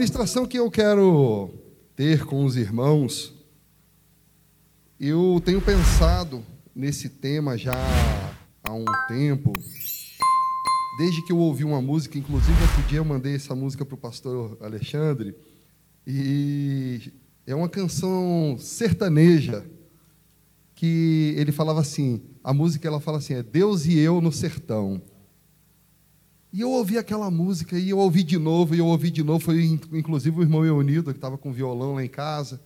ministração que eu quero ter com os irmãos, eu tenho pensado nesse tema já há um tempo, desde que eu ouvi uma música, inclusive outro dia eu mandei essa música para o pastor Alexandre, e é uma canção sertaneja que ele falava assim, a música ela fala assim, é Deus e eu no sertão. E eu ouvi aquela música, e eu ouvi de novo, e eu ouvi de novo. Foi inclusive o irmão Eunido, que estava com violão lá em casa.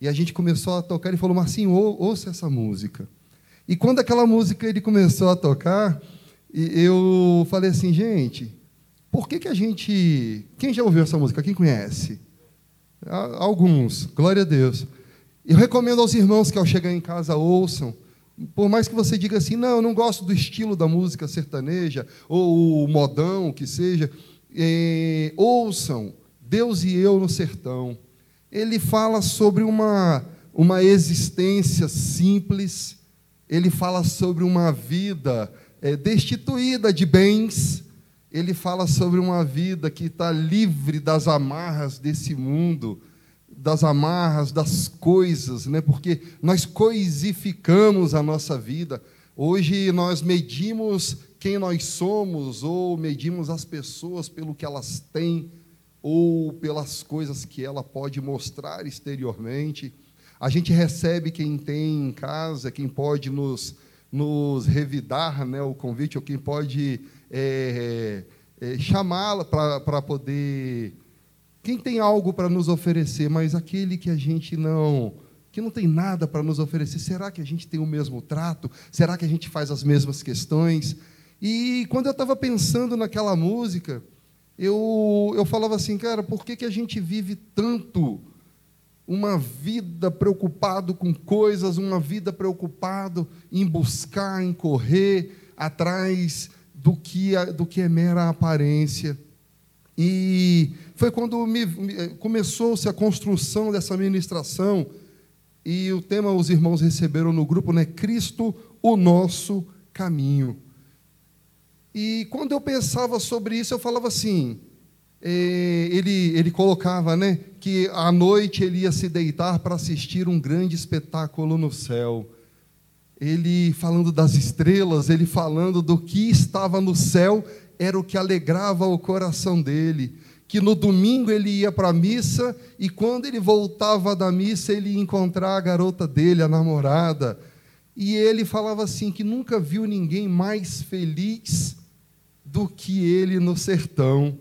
E a gente começou a tocar, ele falou, Marcinho, ouça essa música. E quando aquela música ele começou a tocar, eu falei assim, gente, por que, que a gente. Quem já ouviu essa música? Quem conhece? Alguns, glória a Deus. Eu recomendo aos irmãos que ao chegar em casa ouçam por mais que você diga assim, não, eu não gosto do estilo da música sertaneja, ou o modão, que seja, é, ouçam Deus e Eu no Sertão. Ele fala sobre uma, uma existência simples, ele fala sobre uma vida é, destituída de bens, ele fala sobre uma vida que está livre das amarras desse mundo, das amarras, das coisas, né? porque nós coisificamos a nossa vida. Hoje nós medimos quem nós somos, ou medimos as pessoas pelo que elas têm, ou pelas coisas que ela pode mostrar exteriormente. A gente recebe quem tem em casa, quem pode nos, nos revidar né, o convite, ou quem pode é, é, chamá-la para poder quem tem algo para nos oferecer, mas aquele que a gente não, que não tem nada para nos oferecer, será que a gente tem o mesmo trato? Será que a gente faz as mesmas questões? E quando eu estava pensando naquela música, eu, eu falava assim, cara, por que, que a gente vive tanto uma vida preocupado com coisas, uma vida preocupado em buscar, em correr atrás do que, do que é mera aparência? E foi quando me, me, começou-se a construção dessa ministração, e o tema os irmãos receberam no grupo, né? Cristo, o nosso caminho. E quando eu pensava sobre isso, eu falava assim, é, ele, ele colocava né, que à noite ele ia se deitar para assistir um grande espetáculo no céu. Ele falando das estrelas, ele falando do que estava no céu era o que alegrava o coração dele. Que no domingo ele ia para a missa e quando ele voltava da missa ele ia encontrar a garota dele, a namorada. E ele falava assim: que nunca viu ninguém mais feliz do que ele no sertão.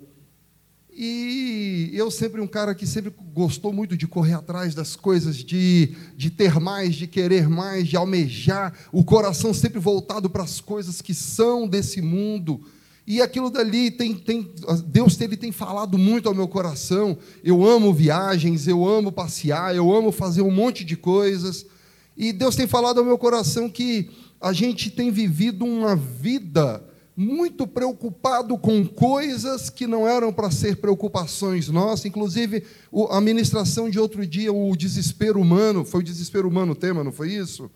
E eu sempre um cara que sempre gostou muito de correr atrás das coisas, de, de ter mais, de querer mais, de almejar, o coração sempre voltado para as coisas que são desse mundo. E aquilo dali tem, tem Deus ele tem falado muito ao meu coração. Eu amo viagens, eu amo passear, eu amo fazer um monte de coisas. E Deus tem falado ao meu coração que a gente tem vivido uma vida muito preocupado com coisas que não eram para ser preocupações nossas. Inclusive, a ministração de outro dia, o desespero humano, foi o desespero humano o tema, não foi isso?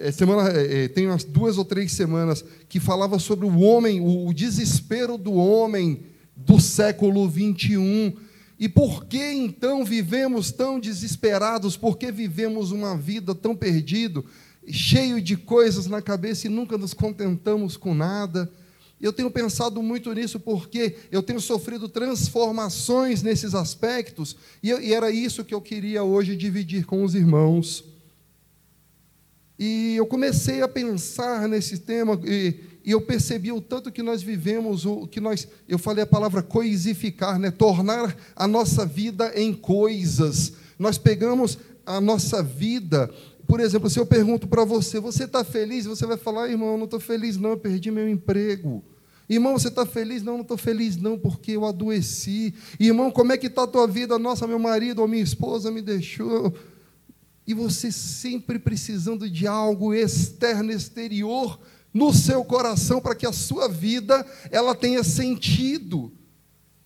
É, semana, é, é, tem umas duas ou três semanas, que falava sobre o homem, o, o desespero do homem do século 21. E por que então vivemos tão desesperados? Por que vivemos uma vida tão perdido, cheio de coisas na cabeça e nunca nos contentamos com nada? Eu tenho pensado muito nisso porque eu tenho sofrido transformações nesses aspectos e, eu, e era isso que eu queria hoje dividir com os irmãos. E eu comecei a pensar nesse tema e, e, eu percebi o tanto que nós vivemos, o que nós, eu falei a palavra coisificar, né? tornar a nossa vida em coisas. Nós pegamos a nossa vida, por exemplo, se eu pergunto para você, você está feliz? Você vai falar, irmão, não estou feliz não, eu perdi meu emprego. Irmão, você está feliz? Não, não estou feliz não, porque eu adoeci. Irmão, como é que está a tua vida? Nossa, meu marido ou minha esposa me deixou e você sempre precisando de algo externo, exterior no seu coração para que a sua vida ela tenha sentido.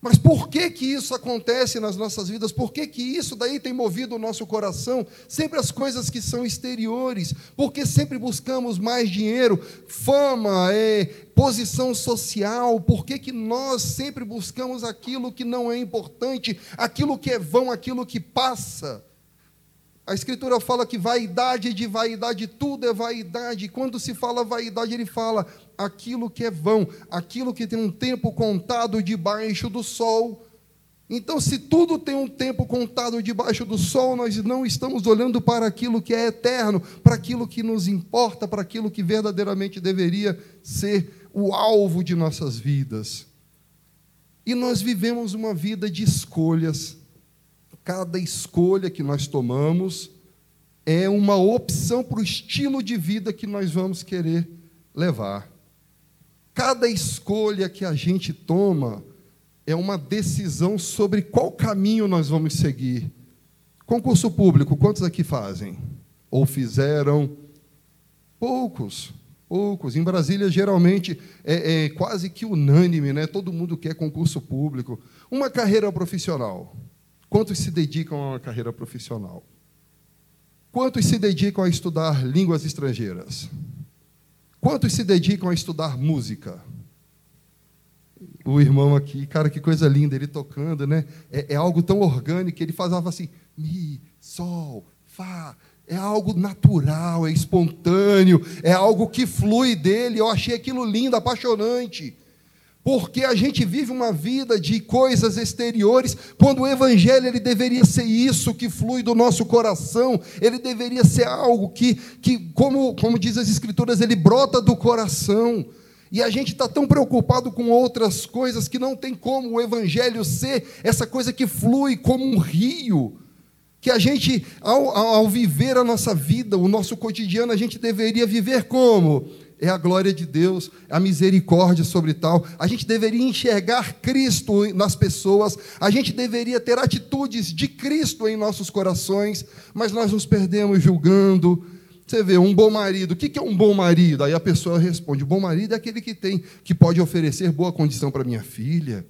Mas por que que isso acontece nas nossas vidas? Por que que isso daí tem movido o nosso coração? Sempre as coisas que são exteriores. Porque sempre buscamos mais dinheiro, fama, é, posição social. Por que que nós sempre buscamos aquilo que não é importante, aquilo que é vão, aquilo que passa? A Escritura fala que vaidade de vaidade, tudo é vaidade. Quando se fala vaidade, ele fala aquilo que é vão, aquilo que tem um tempo contado debaixo do sol. Então, se tudo tem um tempo contado debaixo do sol, nós não estamos olhando para aquilo que é eterno, para aquilo que nos importa, para aquilo que verdadeiramente deveria ser o alvo de nossas vidas. E nós vivemos uma vida de escolhas Cada escolha que nós tomamos é uma opção para o estilo de vida que nós vamos querer levar. Cada escolha que a gente toma é uma decisão sobre qual caminho nós vamos seguir. Concurso público, quantos aqui fazem? Ou fizeram? Poucos, poucos. Em Brasília, geralmente, é, é quase que unânime, né? todo mundo quer concurso público. Uma carreira profissional. Quantos se dedicam a uma carreira profissional? Quantos se dedicam a estudar línguas estrangeiras? Quantos se dedicam a estudar música? O irmão aqui, cara, que coisa linda, ele tocando, né? É, é algo tão orgânico, ele fazia assim, mi, sol, fá. É algo natural, é espontâneo, é algo que flui dele. Eu achei aquilo lindo, apaixonante porque a gente vive uma vida de coisas exteriores, quando o evangelho ele deveria ser isso que flui do nosso coração, ele deveria ser algo que, que como, como diz as escrituras, ele brota do coração. E a gente está tão preocupado com outras coisas que não tem como o evangelho ser essa coisa que flui como um rio. Que a gente, ao, ao viver a nossa vida, o nosso cotidiano, a gente deveria viver como? É a glória de Deus, a misericórdia sobre tal. A gente deveria enxergar Cristo nas pessoas, a gente deveria ter atitudes de Cristo em nossos corações, mas nós nos perdemos julgando. Você vê, um bom marido, o que é um bom marido? Aí a pessoa responde: bom marido é aquele que tem, que pode oferecer boa condição para minha filha.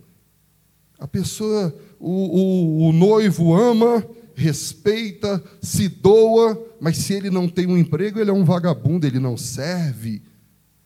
A pessoa, o, o, o noivo ama, respeita, se doa, mas se ele não tem um emprego, ele é um vagabundo, ele não serve.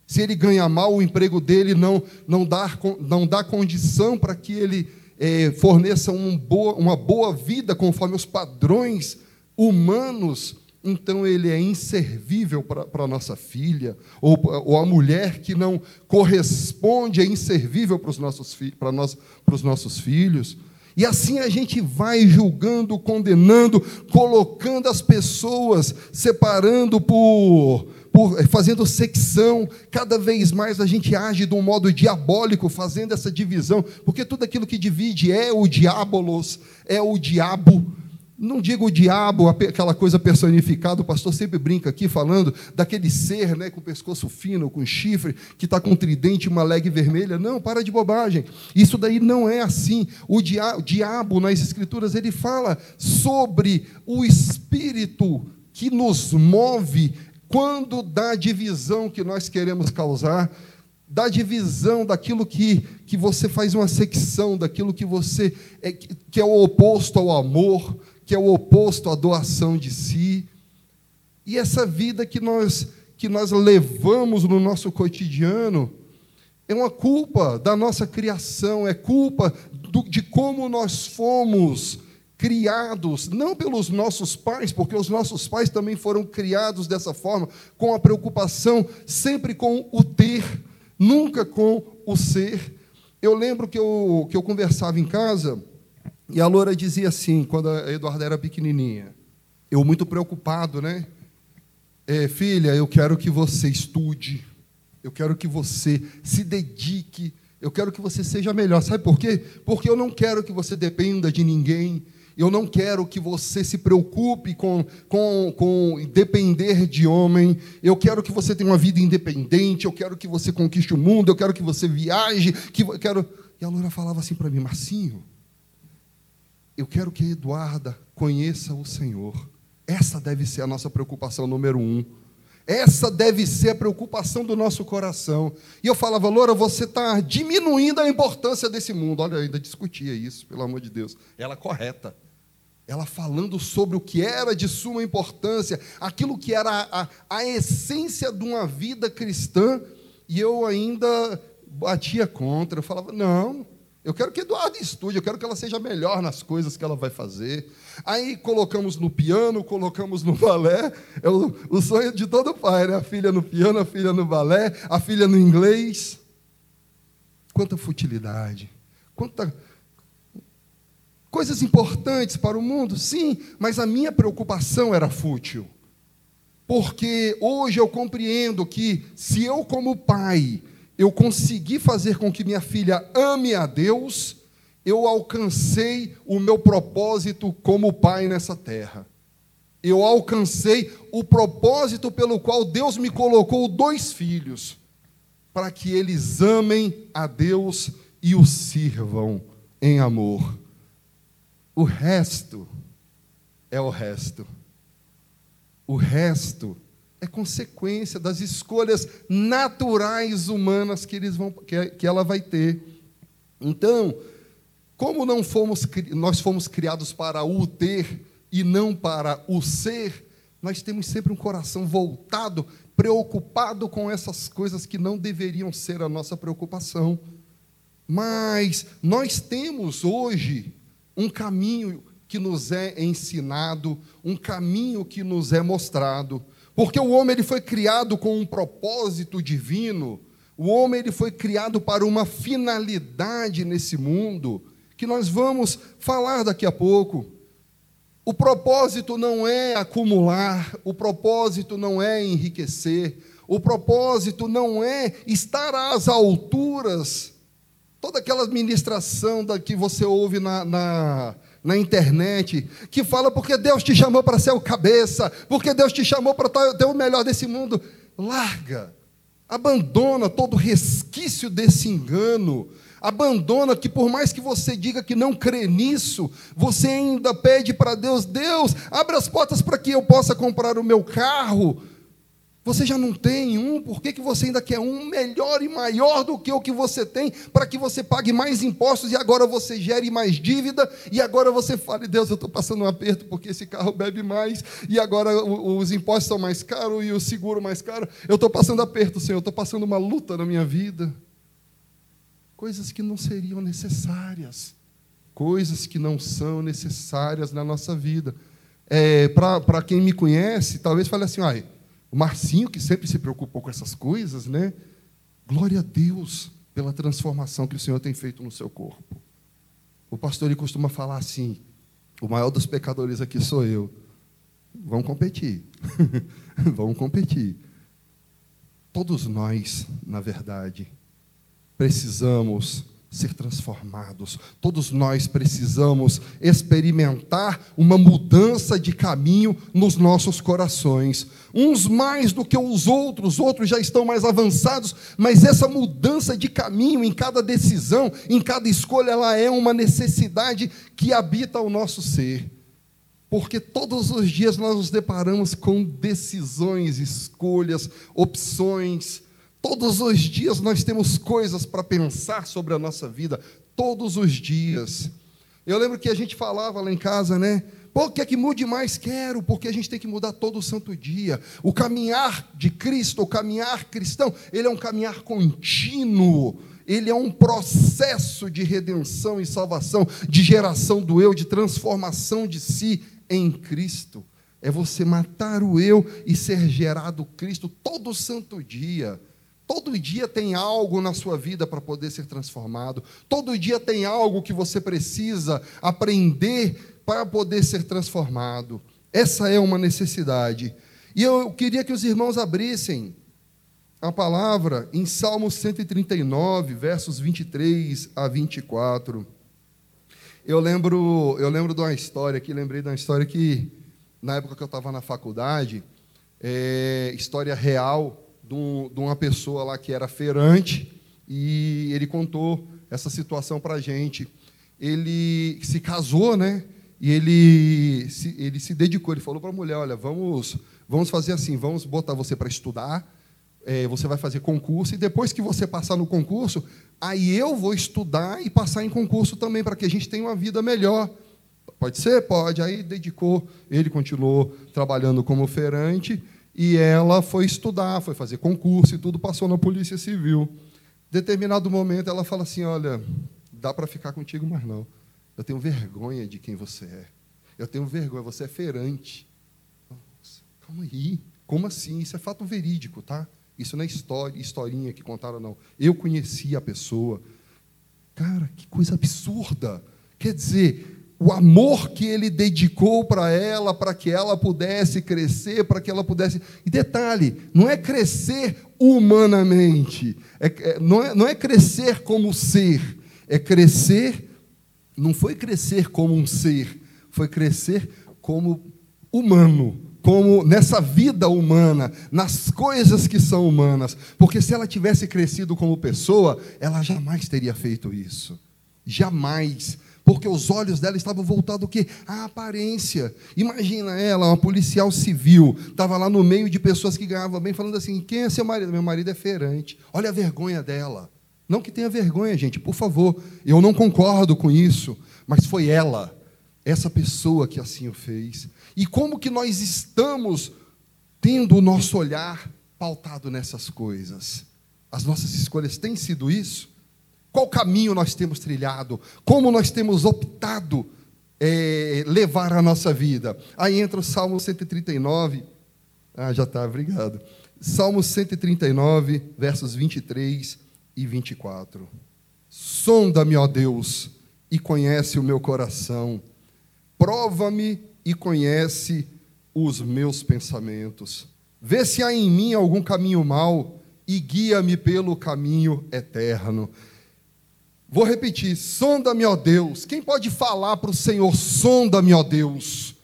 Se ele ganha mal, o emprego dele não, não, dá, não dá condição para que ele é, forneça um boa, uma boa vida conforme os padrões humanos, então ele é inservível para a nossa filha, ou, ou a mulher que não corresponde é inservível para os nossos, nós, para os nossos filhos. E assim a gente vai julgando, condenando, colocando as pessoas, separando por por, eh, fazendo secção, cada vez mais a gente age de um modo diabólico, fazendo essa divisão, porque tudo aquilo que divide é o diabolos, é o diabo. Não digo o diabo, aquela coisa personificada, o pastor sempre brinca aqui falando daquele ser né, com pescoço fino, com chifre, que está com um tridente e uma leg vermelha. Não, para de bobagem. Isso daí não é assim. O diabo, nas Escrituras, ele fala sobre o espírito que nos move quando dá divisão que nós queremos causar, dá divisão daquilo que, que você faz uma secção, daquilo que você é, que é o oposto ao amor, que é o oposto à doação de si. E essa vida que nós que nós levamos no nosso cotidiano é uma culpa da nossa criação, é culpa do, de como nós fomos criados não pelos nossos pais, porque os nossos pais também foram criados dessa forma, com a preocupação sempre com o ter, nunca com o ser. Eu lembro que eu, que eu conversava em casa e a Loura dizia assim, quando a Eduarda era pequenininha, eu muito preocupado, né? É, filha, eu quero que você estude, eu quero que você se dedique, eu quero que você seja melhor. Sabe por quê? Porque eu não quero que você dependa de ninguém, eu não quero que você se preocupe com, com, com depender de homem. Eu quero que você tenha uma vida independente. Eu quero que você conquiste o mundo. Eu quero que você viaje. Que eu quero... E a Loura falava assim para mim, Marcinho, eu quero que a Eduarda conheça o Senhor. Essa deve ser a nossa preocupação número um. Essa deve ser a preocupação do nosso coração. E eu falava, Loura, você está diminuindo a importância desse mundo. Olha, eu ainda discutia isso, pelo amor de Deus. Ela correta. Ela falando sobre o que era de suma importância, aquilo que era a, a essência de uma vida cristã, e eu ainda batia contra. Eu falava, não, eu quero que Eduardo estude, eu quero que ela seja melhor nas coisas que ela vai fazer. Aí colocamos no piano, colocamos no balé. É o, o sonho de todo pai, né? A filha no piano, a filha no balé, a filha no inglês. Quanta futilidade. Quanta. Coisas importantes para o mundo, sim, mas a minha preocupação era fútil. Porque hoje eu compreendo que se eu, como pai, eu consegui fazer com que minha filha ame a Deus, eu alcancei o meu propósito como pai nessa terra. Eu alcancei o propósito pelo qual Deus me colocou dois filhos, para que eles amem a Deus e o sirvam em amor. O resto é o resto. O resto é consequência das escolhas naturais humanas que, eles vão, que, ela vai ter. Então, como não fomos, nós fomos criados para o ter e não para o ser, nós temos sempre um coração voltado, preocupado com essas coisas que não deveriam ser a nossa preocupação. Mas nós temos hoje um caminho que nos é ensinado, um caminho que nos é mostrado. Porque o homem ele foi criado com um propósito divino. O homem ele foi criado para uma finalidade nesse mundo que nós vamos falar daqui a pouco. O propósito não é acumular, o propósito não é enriquecer, o propósito não é estar às alturas. Toda aquela administração da que você ouve na, na na internet, que fala porque Deus te chamou para ser o cabeça, porque Deus te chamou para ter o melhor desse mundo. Larga, abandona todo resquício desse engano. Abandona que por mais que você diga que não crê nisso, você ainda pede para Deus, Deus, abre as portas para que eu possa comprar o meu carro, você já não tem um, por que, que você ainda quer um melhor e maior do que o que você tem, para que você pague mais impostos e agora você gere mais dívida, e agora você fale, Deus, eu estou passando um aperto porque esse carro bebe mais, e agora os impostos são mais caros e o seguro mais caro. Eu estou passando aperto, Senhor, eu estou passando uma luta na minha vida. Coisas que não seriam necessárias, coisas que não são necessárias na nossa vida. É, para quem me conhece, talvez fale assim, ai. O Marcinho, que sempre se preocupou com essas coisas, né? Glória a Deus pela transformação que o Senhor tem feito no seu corpo. O pastor ele costuma falar assim: o maior dos pecadores aqui sou eu. Vamos competir. Vamos competir. Todos nós, na verdade, precisamos ser transformados. Todos nós precisamos experimentar uma mudança de caminho nos nossos corações. Uns mais do que os outros, outros já estão mais avançados, mas essa mudança de caminho em cada decisão, em cada escolha, ela é uma necessidade que habita o nosso ser. Porque todos os dias nós nos deparamos com decisões, escolhas, opções, Todos os dias nós temos coisas para pensar sobre a nossa vida, todos os dias. Eu lembro que a gente falava lá em casa, né? Pô, quer que mude mais? Quero, porque a gente tem que mudar todo santo dia. O caminhar de Cristo, o caminhar cristão, ele é um caminhar contínuo. Ele é um processo de redenção e salvação, de geração do eu, de transformação de si em Cristo. É você matar o eu e ser gerado Cristo todo santo dia. Todo dia tem algo na sua vida para poder ser transformado. Todo dia tem algo que você precisa aprender para poder ser transformado. Essa é uma necessidade. E eu queria que os irmãos abrissem a palavra em Salmo 139, versos 23 a 24. Eu lembro, eu lembro de uma história aqui, lembrei de uma história que, na época que eu estava na faculdade, é, história real, de, uma pessoa lá que era feirante e ele contou essa situação para a gente. Ele se casou, né? E ele se, ele se dedicou, ele falou para a mulher: Olha, vamos, vamos fazer assim, vamos botar você para estudar, é, você vai fazer concurso, e depois que você passar no concurso, aí eu vou estudar e passar em concurso também, para que a gente tenha uma vida melhor. Pode ser? Pode. Aí dedicou, ele continuou trabalhando como feirante, e ela foi estudar, foi fazer concurso e tudo, passou na Polícia Civil. Determinado momento, ela fala assim: Olha, dá para ficar contigo, mas não. Eu tenho vergonha de quem você é. Eu tenho vergonha, você é feirante. Nossa, calma aí. Como assim? Isso é fato verídico, tá? Isso não é história, historinha que contaram, não. Eu conheci a pessoa. Cara, que coisa absurda. Quer dizer, o amor que ele dedicou para ela, para que ela pudesse crescer, para que ela pudesse. E detalhe, não é crescer humanamente, é, é, não, é, não é crescer como ser, é crescer, não foi crescer como um ser, foi crescer como humano, como nessa vida humana, nas coisas que são humanas. Porque se ela tivesse crescido como pessoa, ela jamais teria feito isso. Jamais. Porque os olhos dela estavam voltados o? À aparência. Imagina ela, uma policial civil, estava lá no meio de pessoas que ganhavam bem, falando assim: quem é seu marido? Meu marido é feirante. Olha a vergonha dela. Não que tenha vergonha, gente, por favor. Eu não concordo com isso, mas foi ela, essa pessoa que assim o fez. E como que nós estamos tendo o nosso olhar pautado nessas coisas? As nossas escolhas têm sido isso? Qual caminho nós temos trilhado? Como nós temos optado é, levar a nossa vida? Aí entra o Salmo 139. Ah, já está, obrigado. Salmo 139, versos 23 e 24. Sonda-me, ó Deus, e conhece o meu coração. Prova-me e conhece os meus pensamentos. Vê se há em mim algum caminho mau e guia-me pelo caminho eterno. Vou repetir: sonda-me, ó Deus. Quem pode falar para o Senhor, sonda-me, ó Deus,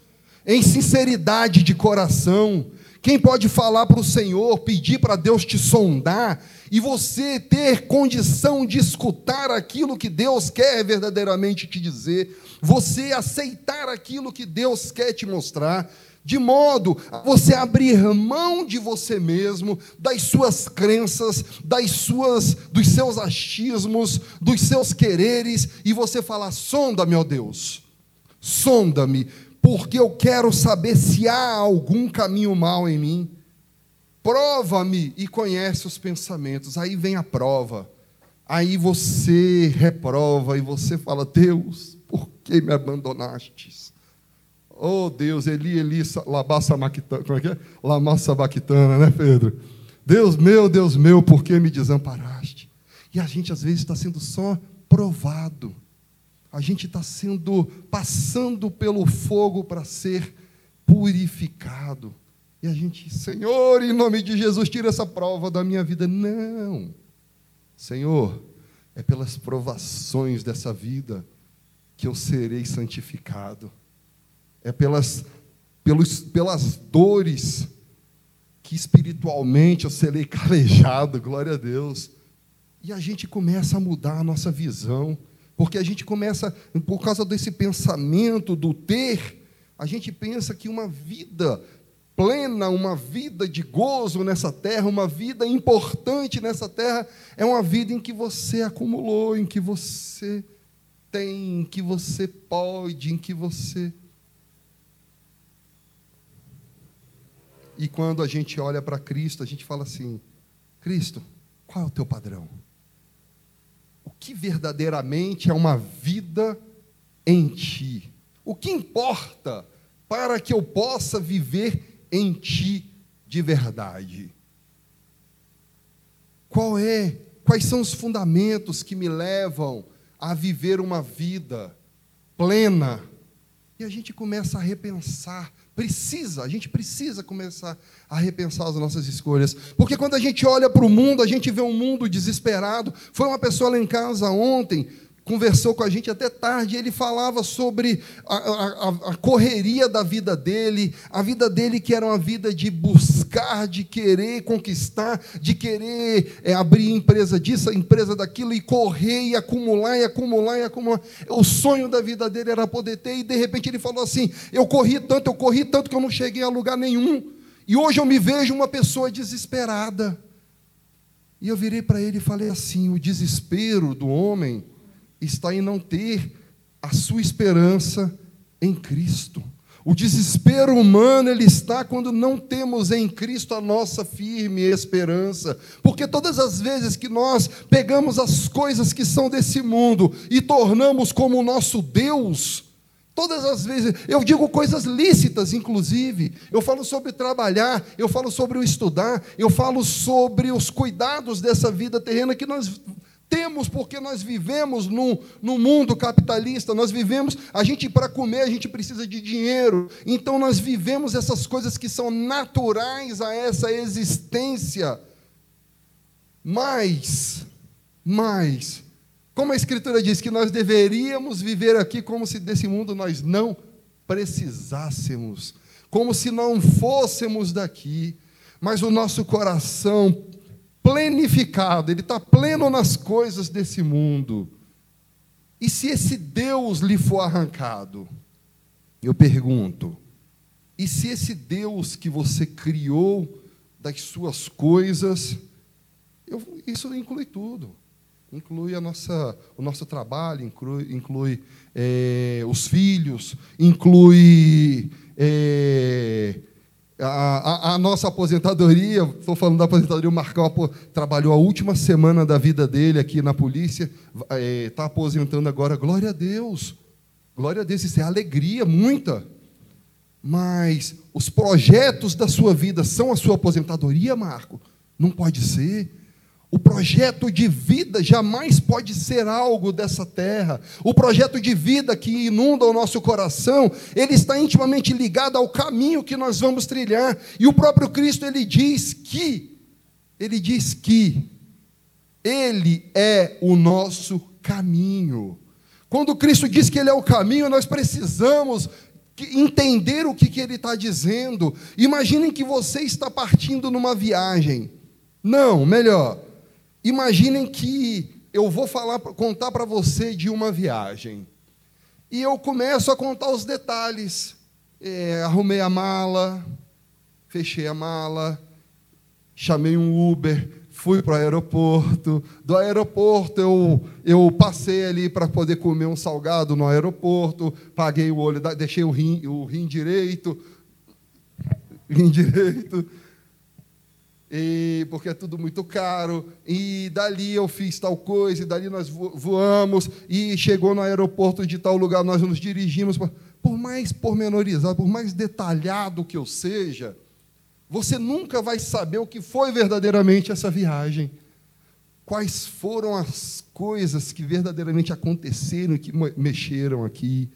em sinceridade de coração? Quem pode falar para o Senhor, pedir para Deus te sondar e você ter condição de escutar aquilo que Deus quer verdadeiramente te dizer? você aceitar aquilo que Deus quer te mostrar, de modo a você abrir mão de você mesmo, das suas crenças, das suas, dos seus achismos, dos seus quereres, e você falar: sonda-me, ó Deus, sonda-me, porque eu quero saber se há algum caminho mal em mim. Prova-me e conhece os pensamentos. Aí vem a prova. Aí você reprova e você fala: Deus, por que me abandonastes? Oh Deus, Eli, Eli, labassa maquitana, como é que é? Lamassa bactana, né, Pedro? Deus meu, Deus meu, por que me desamparaste? E a gente às vezes está sendo só provado. A gente está sendo, passando pelo fogo para ser purificado. E a gente, Senhor, em nome de Jesus, tira essa prova da minha vida. Não. Senhor, é pelas provações dessa vida que eu serei santificado. É pelas, pelos, pelas dores que espiritualmente eu serei calejado, glória a Deus. E a gente começa a mudar a nossa visão, porque a gente começa, por causa desse pensamento do ter, a gente pensa que uma vida plena, uma vida de gozo nessa terra, uma vida importante nessa terra, é uma vida em que você acumulou, em que você tem, em que você pode, em que você. E quando a gente olha para Cristo, a gente fala assim: Cristo, qual é o teu padrão? O que verdadeiramente é uma vida em ti? O que importa para que eu possa viver em ti de verdade? Qual é? Quais são os fundamentos que me levam a viver uma vida plena. E a gente começa a repensar, precisa, a gente precisa começar a repensar as nossas escolhas. Porque quando a gente olha para o mundo, a gente vê um mundo desesperado. Foi uma pessoa lá em casa ontem, conversou com a gente até tarde, ele falava sobre a, a, a, correria da vida dele, a vida dele que era uma vida de buscar, de querer conquistar, de querer é, abrir empresa disso, empresa daquilo, e correr, e acumular, e acumular, e acumular. O sonho da vida dele era poder ter, e de repente ele falou assim: Eu corri tanto, eu corri tanto que eu não cheguei a lugar nenhum. E hoje eu me vejo uma pessoa desesperada. E eu virei para ele e falei assim: o desespero do homem está em não ter a sua esperança em Cristo. O desespero humano ele está quando não temos em Cristo a nossa firme esperança. Porque todas as vezes que nós pegamos as coisas que são desse mundo e tornamos como nosso Deus, todas as vezes, eu digo coisas lícitas, inclusive. Eu falo sobre trabalhar, eu falo sobre o estudar, eu falo sobre os cuidados dessa vida terrena que nós temos porque nós vivemos num, num mundo capitalista, nós vivemos, a gente para comer a gente precisa de dinheiro, então nós vivemos essas coisas que são naturais a essa existência. Mas, mas, como a Escritura diz que nós deveríamos viver aqui como se desse mundo nós não precisássemos, como se não fôssemos daqui, mas o nosso coração plenificado, ele está pleno nas coisas desse mundo. E se esse Deus lhe for arrancado? Eu pergunto, e se esse Deus que você criou das suas coisas, eu, isso inclui tudo. Inclui a nossa, o nosso trabalho, inclui, inclui é, os filhos, inclui é, a, a, nossa aposentadoria, estou falando da aposentadoria, o Marcão trabalhou a última semana da vida dele aqui na polícia, está é, aposentando agora, glória a Deus, glória a Deus, isso é alegria, muita. Mas os projetos da sua vida são a sua aposentadoria, Marco? Não pode ser. O projeto de vida jamais pode ser algo dessa terra. O projeto de vida que inunda o nosso coração, ele está intimamente ligado ao caminho que nós vamos trilhar. E o próprio Cristo ele diz que ele diz que ele é o nosso caminho. Quando Cristo diz que ele é o caminho, nós precisamos entender o que, que ele está dizendo. Imaginem que você está partindo numa viagem. Não, melhor Imaginem que eu vou falar, contar para você de uma viagem. E eu começo a contar os detalhes. É, arrumei a mala, fechei a mala, chamei um Uber, fui para o aeroporto. Do aeroporto eu, eu passei ali para poder comer um salgado no aeroporto, paguei o olho, deixei o rim, o rim direito, rim direito e porque é tudo muito caro, e dali eu fiz tal coisa, e dali nós voamos, e chegou no aeroporto de tal lugar, nós nos dirigimos. Por mais pormenorizado, por mais detalhado que eu seja, você nunca vai saber o que foi verdadeiramente essa viagem. Quais foram as coisas que verdadeiramente aconteceram que mexeram aqui.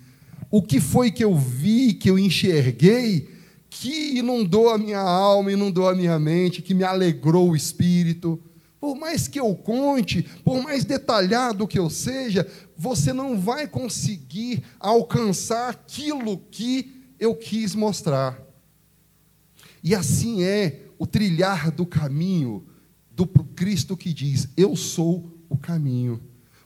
O que foi que eu vi, que eu enxerguei, que inundou a minha alma, inundou a minha mente, que me alegrou o espírito. Por mais que eu conte, por mais detalhado que eu seja, você não vai conseguir alcançar aquilo que eu quis mostrar. E assim é o trilhar do caminho do Cristo que diz: Eu sou o caminho.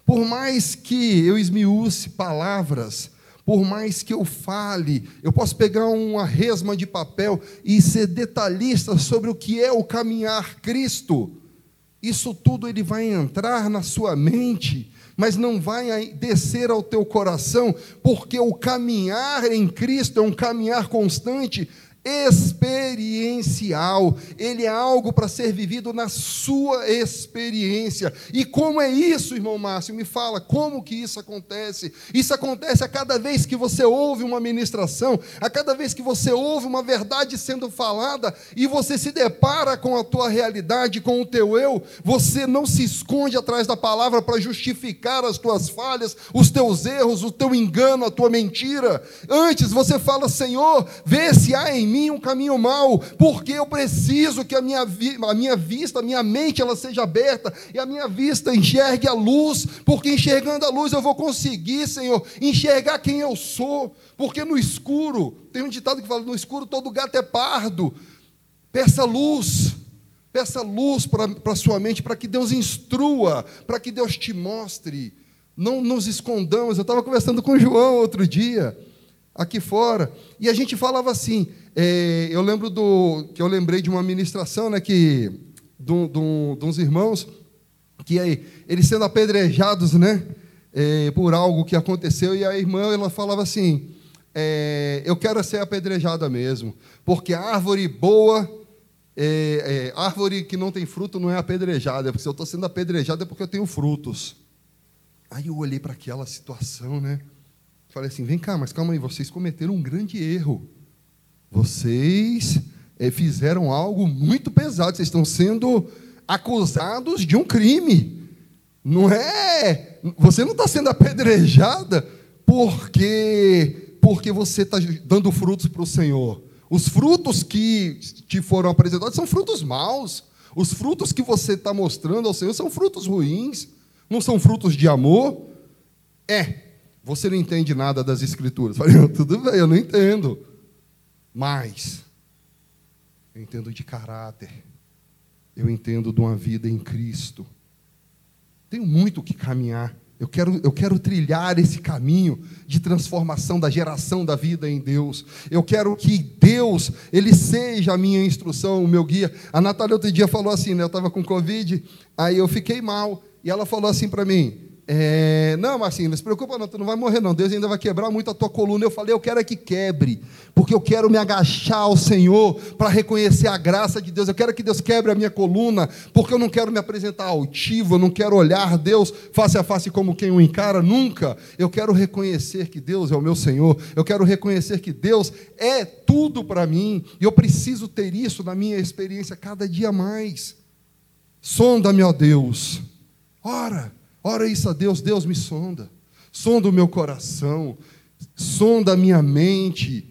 Por mais que eu esmiúce palavras, por mais que eu fale, eu posso pegar uma resma de papel e ser detalhista sobre o que é o caminhar Cristo. Isso tudo ele vai entrar na sua mente, mas não vai descer ao teu coração, porque o caminhar em Cristo é um caminhar constante, experiencial. Ele é algo para ser vivido na sua experiência. E como é isso, irmão Márcio? Me fala, como que isso acontece? Isso acontece a cada vez que você ouve uma ministração, a cada vez que você ouve uma verdade sendo falada e você se depara com a tua realidade, com o teu eu, você não se esconde atrás da palavra para justificar as tuas falhas, os teus erros, o teu engano, a tua mentira. Antes você fala, Senhor, vê se há em mim um caminho mau, porque eu preciso que a minha, vi, a minha vista, a minha mente, ela seja aberta e a minha vista enxergue a luz, porque enxergando a luz eu vou conseguir, Senhor, enxergar quem eu sou, porque no escuro, tem um ditado que fala: no escuro todo gato é pardo. Peça luz, peça luz para a sua mente, para que Deus instrua, para que Deus te mostre. Não nos escondamos. Eu estava conversando com o João outro dia. Aqui fora. E a gente falava assim. É, eu lembro do que eu lembrei de uma ministração, né, que de, de, uns irmãos que aí eles sendo apedrejados, né, é, por algo que aconteceu e a irmã ela falava assim, é, eu quero ser apedrejada mesmo, porque árvore boa, é, é árvore que não tem fruto não é apedrejada, porque se eu estou sendo apedrejada é porque eu tenho frutos. Aí eu olhei para aquela situação, né? Falei assim: vem cá, mas calma aí, vocês cometeram um grande erro. Vocês é, fizeram algo muito pesado, vocês estão sendo acusados de um crime. Não é. Você não está sendo apedrejada porque porque você está dando frutos para o Senhor. Os frutos que te foram apresentados são frutos maus. Os frutos que você está mostrando ao Senhor são frutos ruins. Não são frutos de amor. É. Você não entende nada das Escrituras. Falei, tudo bem, eu não entendo. Mas eu entendo de caráter. Eu entendo de uma vida em Cristo. Tenho muito o que caminhar. Eu quero, eu quero trilhar esse caminho de transformação da geração da vida em Deus. Eu quero que Deus, Ele seja a minha instrução, o meu guia. A Natália outro dia falou assim, né? Eu estava com Covid, aí eu fiquei mal. E ela falou assim para mim: é, não, Marcinho, não se preocupa não, tu não vai morrer não, Deus ainda vai quebrar muito a tua coluna. Eu falei, eu quero é que quebre, porque eu quero me agachar ao Senhor para reconhecer a graça de Deus. Eu quero que Deus quebre a minha coluna, porque eu não quero me apresentar altivo, eu não quero olhar Deus face a face como quem o encara, nunca. Eu quero reconhecer que Deus é o meu Senhor, eu quero reconhecer que Deus é tudo para mim, e eu preciso ter isso na minha experiência cada dia mais. Sonda-me, ó Deus, ora Ora isso a Deus, Deus me sonda. Sonda o meu coração, sonda a minha mente.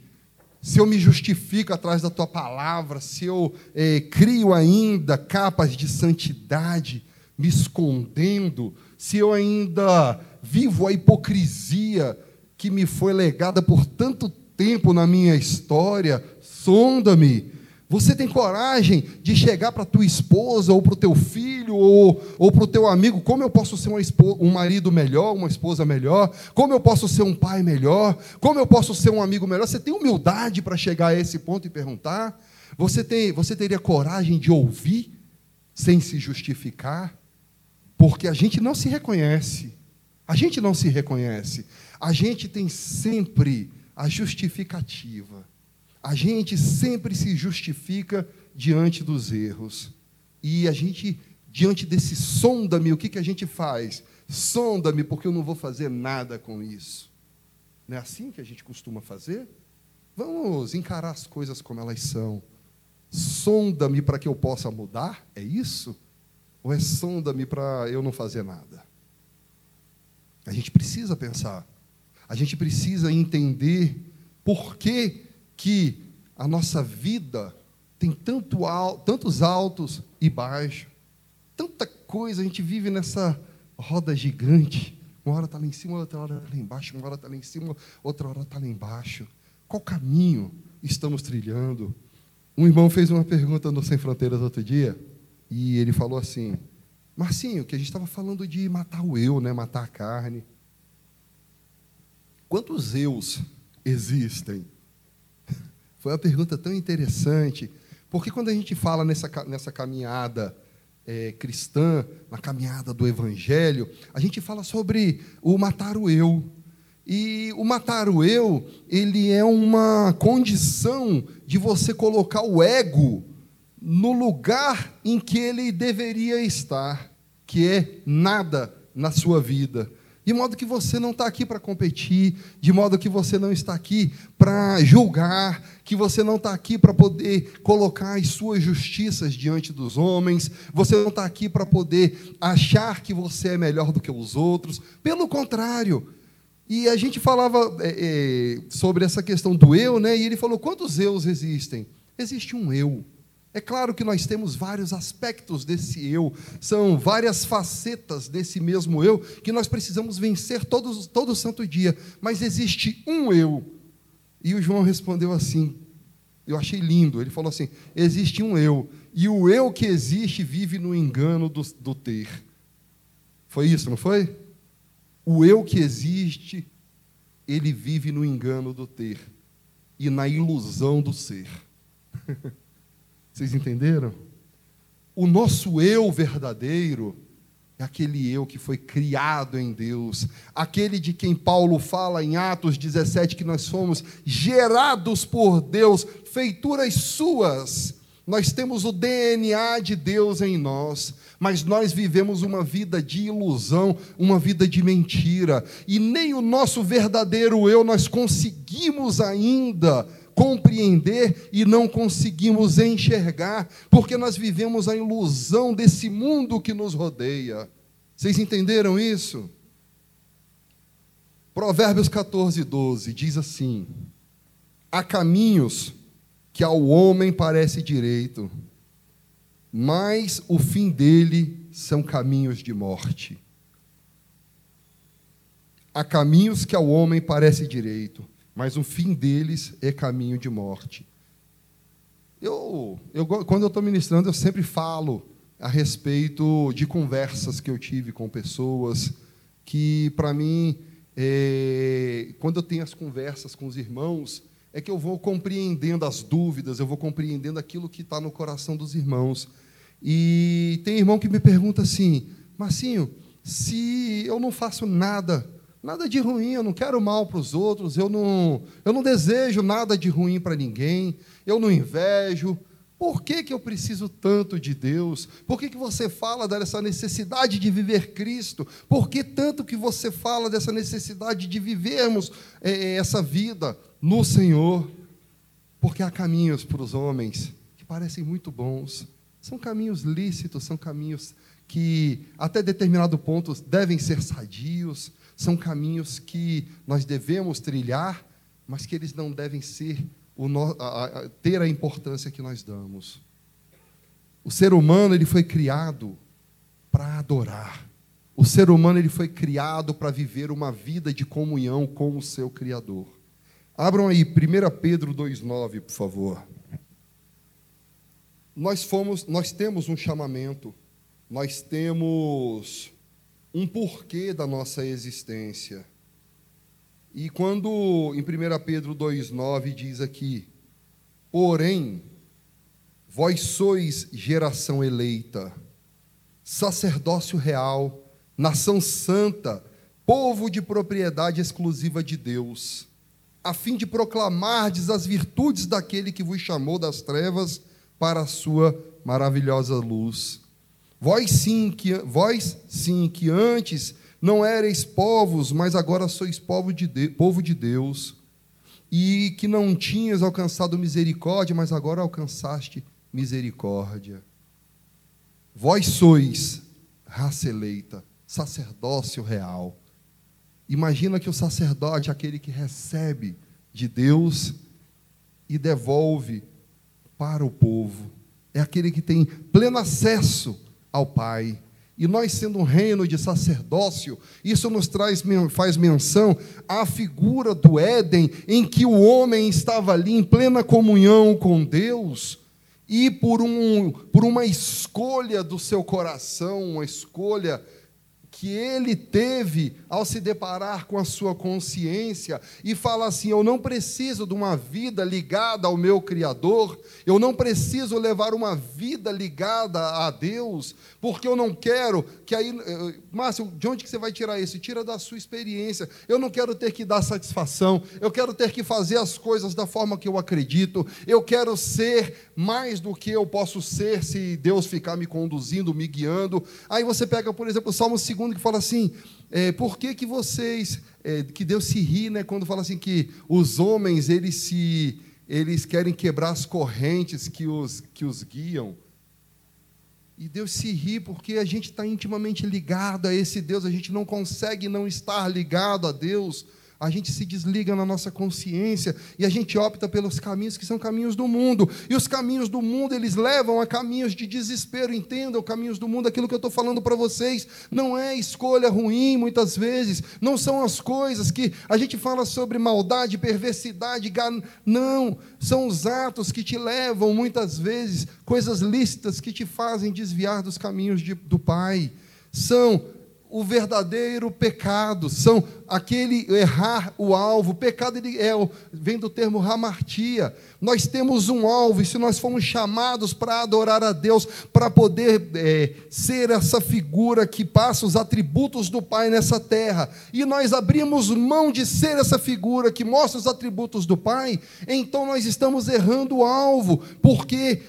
Se eu me justifico atrás da tua palavra, se eu é, crio ainda capas de santidade, me escondendo, se eu ainda vivo a hipocrisia que me foi legada por tanto tempo na minha história, sonda-me você tem coragem de chegar para tua esposa, ou para o teu filho, ou, ou para o teu amigo, como eu posso ser um marido melhor, uma esposa melhor? Como eu posso ser um pai melhor? Como eu posso ser um amigo melhor? Você tem humildade para chegar a esse ponto e perguntar? Você, tem, você teria coragem de ouvir sem se justificar? Porque a gente não se reconhece. A gente não se reconhece. A gente tem sempre a justificativa. A gente sempre se justifica diante dos erros. E a gente, diante desse sonda-me, o que, que a gente faz? Sonda-me, porque eu não vou fazer nada com isso. Não é assim que a gente costuma fazer? Vamos encarar as coisas como elas são. Sonda-me para que eu possa mudar? É isso? Ou é sonda-me para eu não fazer nada? A gente precisa pensar. A gente precisa entender por que que a nossa vida tem tanto, tantos altos e baixos, tanta coisa, a gente vive nessa roda gigante. Uma hora está lá em cima, outra hora está lá embaixo, uma hora está lá em cima, outra hora está lá embaixo. Qual caminho estamos trilhando? Um irmão fez uma pergunta no Sem Fronteiras outro dia, e ele falou assim: Marcinho, que a gente estava falando de matar o eu, né? matar a carne. Quantos eus existem? Foi uma pergunta tão interessante, porque quando a gente fala nessa, nessa caminhada é, cristã, na caminhada do Evangelho, a gente fala sobre o matar o eu. E o matar o eu, ele é uma condição de você colocar o ego no lugar em que ele deveria estar, que é nada na sua vida. De modo que você não está aqui para competir, de modo que você não está aqui para julgar, que você não está aqui para poder colocar as suas justiças diante dos homens, você não está aqui para poder achar que você é melhor do que os outros. Pelo contrário. E a gente falava é, é, sobre essa questão do eu, né? e ele falou: quantos eus existem? Existe um eu. É claro que nós temos vários aspectos desse eu, são várias facetas desse mesmo eu que nós precisamos vencer todos, todo santo dia, mas existe um eu. E o João respondeu assim, eu achei lindo, ele falou assim: existe um eu, e o eu que existe vive no engano do, do ter. Foi isso, não foi? O eu que existe ele vive no engano do ter e na ilusão do ser. Vocês entenderam? O nosso eu verdadeiro é aquele eu que foi criado em Deus, aquele de quem Paulo fala em Atos 17 que nós somos gerados por Deus, feituras suas. Nós temos o DNA de Deus em nós, mas nós vivemos uma vida de ilusão, uma vida de mentira, e nem o nosso verdadeiro eu nós conseguimos ainda compreender e não conseguimos enxergar, porque nós vivemos a ilusão desse mundo que nos rodeia. Vocês entenderam isso? Provérbios 14, 12 diz assim: Há caminhos que ao homem parece direito, mas o fim dele são caminhos de morte. Há caminhos que ao homem parece direito, mas o fim deles é caminho de morte. Eu, eu quando eu estou ministrando, eu sempre falo a respeito de conversas que eu tive com pessoas que, para mim, é, quando eu tenho as conversas com os irmãos, é que eu vou compreendendo as dúvidas, eu vou compreendendo aquilo que está no coração dos irmãos. E tem irmão que me pergunta assim, Marcinho, se eu não faço nada Nada de ruim, eu não quero mal para os outros, eu não, eu não desejo nada de ruim para ninguém, eu não invejo. Por que, que eu preciso tanto de Deus? Por que, que você fala dessa necessidade de viver Cristo? Por que tanto que você fala dessa necessidade de vivermos é, essa vida no Senhor? Porque há caminhos para os homens que parecem muito bons, são caminhos lícitos, são caminhos que, até determinado ponto, devem ser sadios, são caminhos que nós devemos trilhar, mas que eles não devem ser no, a, a, ter a importância que nós damos. O ser humano ele foi criado para adorar. O ser humano ele foi criado para viver uma vida de comunhão com o seu Criador. Abram aí 1 Pedro 2,9, por favor. Nós fomos, nós temos um chamamento, nós temos um porquê da nossa existência. E quando em 1 Pedro 2,9 diz aqui: Porém, vós sois geração eleita, sacerdócio real, nação santa, povo de propriedade exclusiva de Deus, a fim de proclamardes as virtudes daquele que vos chamou das trevas para a sua maravilhosa luz. Vós sim que vós sim que antes não erais povos, mas agora sois povo de, de, povo de Deus, e que não tinhas alcançado misericórdia, mas agora alcançaste misericórdia. Vós sois raça eleita, sacerdócio real. Imagina que o sacerdote é aquele que recebe de Deus e devolve para o povo. É aquele que tem pleno acesso ao Pai. E nós, sendo um reino de sacerdócio, isso nos traz, faz menção à figura do Éden, em que o homem estava ali em plena comunhão com Deus, e por, um, por uma escolha do seu coração, uma escolha que ele teve ao se deparar com a sua consciência e fala assim: eu não preciso de uma vida ligada ao meu Criador, eu não preciso levar uma vida ligada a Deus, porque eu não quero que aí. Eh, Márcio, de onde que você vai tirar isso? Tira da sua experiência. Eu não quero ter que dar satisfação, eu quero ter que fazer as coisas da forma que eu acredito, eu quero ser mais do que eu posso ser se Deus ficar me conduzindo, me guiando. Aí você pega, por exemplo, o Salmo 2 que fala assim: é, por que, que vocês, é, que Deus se ri, né, quando fala assim que os homens eles se, eles querem quebrar as correntes que os, que os guiam. E Deus se ri porque a gente está intimamente ligado a esse Deus, a gente não consegue não estar ligado a Deus a gente se desliga na nossa consciência e a gente opta pelos caminhos que são caminhos do mundo. E os caminhos do mundo, eles levam a caminhos de desespero. Entendam, caminhos do mundo, aquilo que eu estou falando para vocês, não é escolha ruim, muitas vezes, não são as coisas que a gente fala sobre maldade, perversidade, gan... não, são os atos que te levam, muitas vezes, coisas lícitas que te fazem desviar dos caminhos de, do Pai. São o verdadeiro pecado, são aquele errar o alvo. O pecado ele é, vem do termo ramartia. Nós temos um alvo, e se nós fomos chamados para adorar a Deus, para poder é, ser essa figura que passa os atributos do Pai nessa terra, e nós abrimos mão de ser essa figura que mostra os atributos do Pai, então nós estamos errando o alvo, porque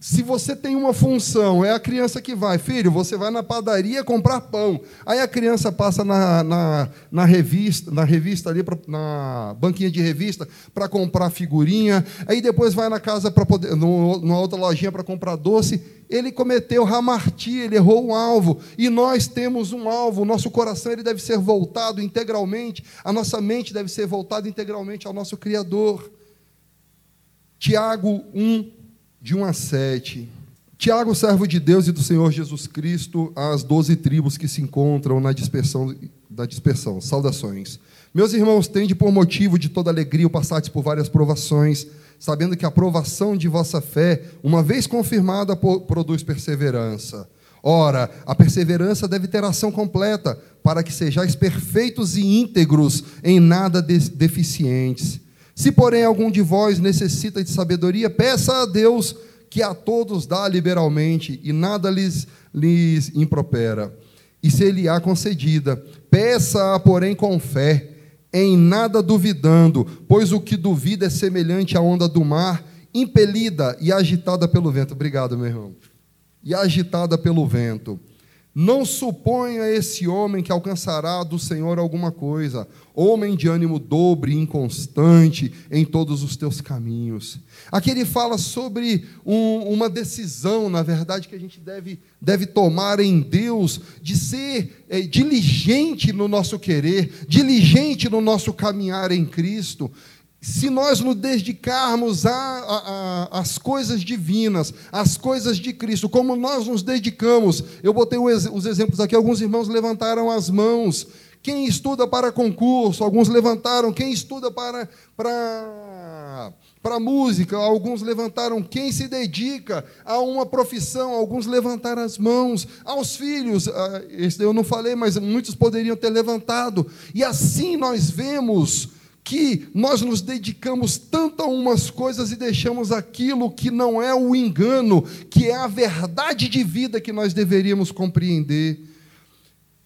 se você tem uma função, é a criança que vai, filho, você vai na padaria comprar pão. Aí a criança passa na, na, na revista, na revista ali, pra, na banquinha de revista, para comprar figurinha. Aí depois vai na casa para poder, no, numa outra lojinha para comprar doce. Ele cometeu ramartia, ele errou o alvo. E nós temos um alvo. O nosso coração ele deve ser voltado integralmente, a nossa mente deve ser voltada integralmente ao nosso Criador. Tiago 1, de 1 a 7. Tiago, servo de Deus e do Senhor Jesus Cristo, às doze tribos que se encontram na dispersão, da dispersão. Saudações. Meus irmãos, tende por motivo de toda alegria o passardes por várias provações, sabendo que a provação de vossa fé, uma vez confirmada, produz perseverança. Ora, a perseverança deve ter ação completa, para que sejais perfeitos e íntegros, em nada deficientes. Se, porém, algum de vós necessita de sabedoria, peça a Deus, que a todos dá liberalmente, e nada lhes, lhes impropera. E se ele há concedida, peça-a, porém, com fé, em nada duvidando, pois o que duvida é semelhante à onda do mar, impelida e agitada pelo vento. Obrigado, meu irmão. E agitada pelo vento. Não suponha esse homem que alcançará do Senhor alguma coisa, homem de ânimo dobre, inconstante em todos os teus caminhos. Aqui ele fala sobre um, uma decisão, na verdade, que a gente deve, deve tomar em Deus, de ser é, diligente no nosso querer, diligente no nosso caminhar em Cristo se nós nos dedicarmos às coisas divinas, às coisas de Cristo, como nós nos dedicamos, eu botei os exemplos aqui, alguns irmãos levantaram as mãos. Quem estuda para concurso, alguns levantaram. Quem estuda para, para, para música, alguns levantaram. Quem se dedica a uma profissão, alguns levantaram as mãos. Aos filhos, ah, eu não falei, mas muitos poderiam ter levantado. E assim nós vemos que nós nos dedicamos tanto a umas coisas e deixamos aquilo que não é o engano, que é a verdade de vida que nós deveríamos compreender.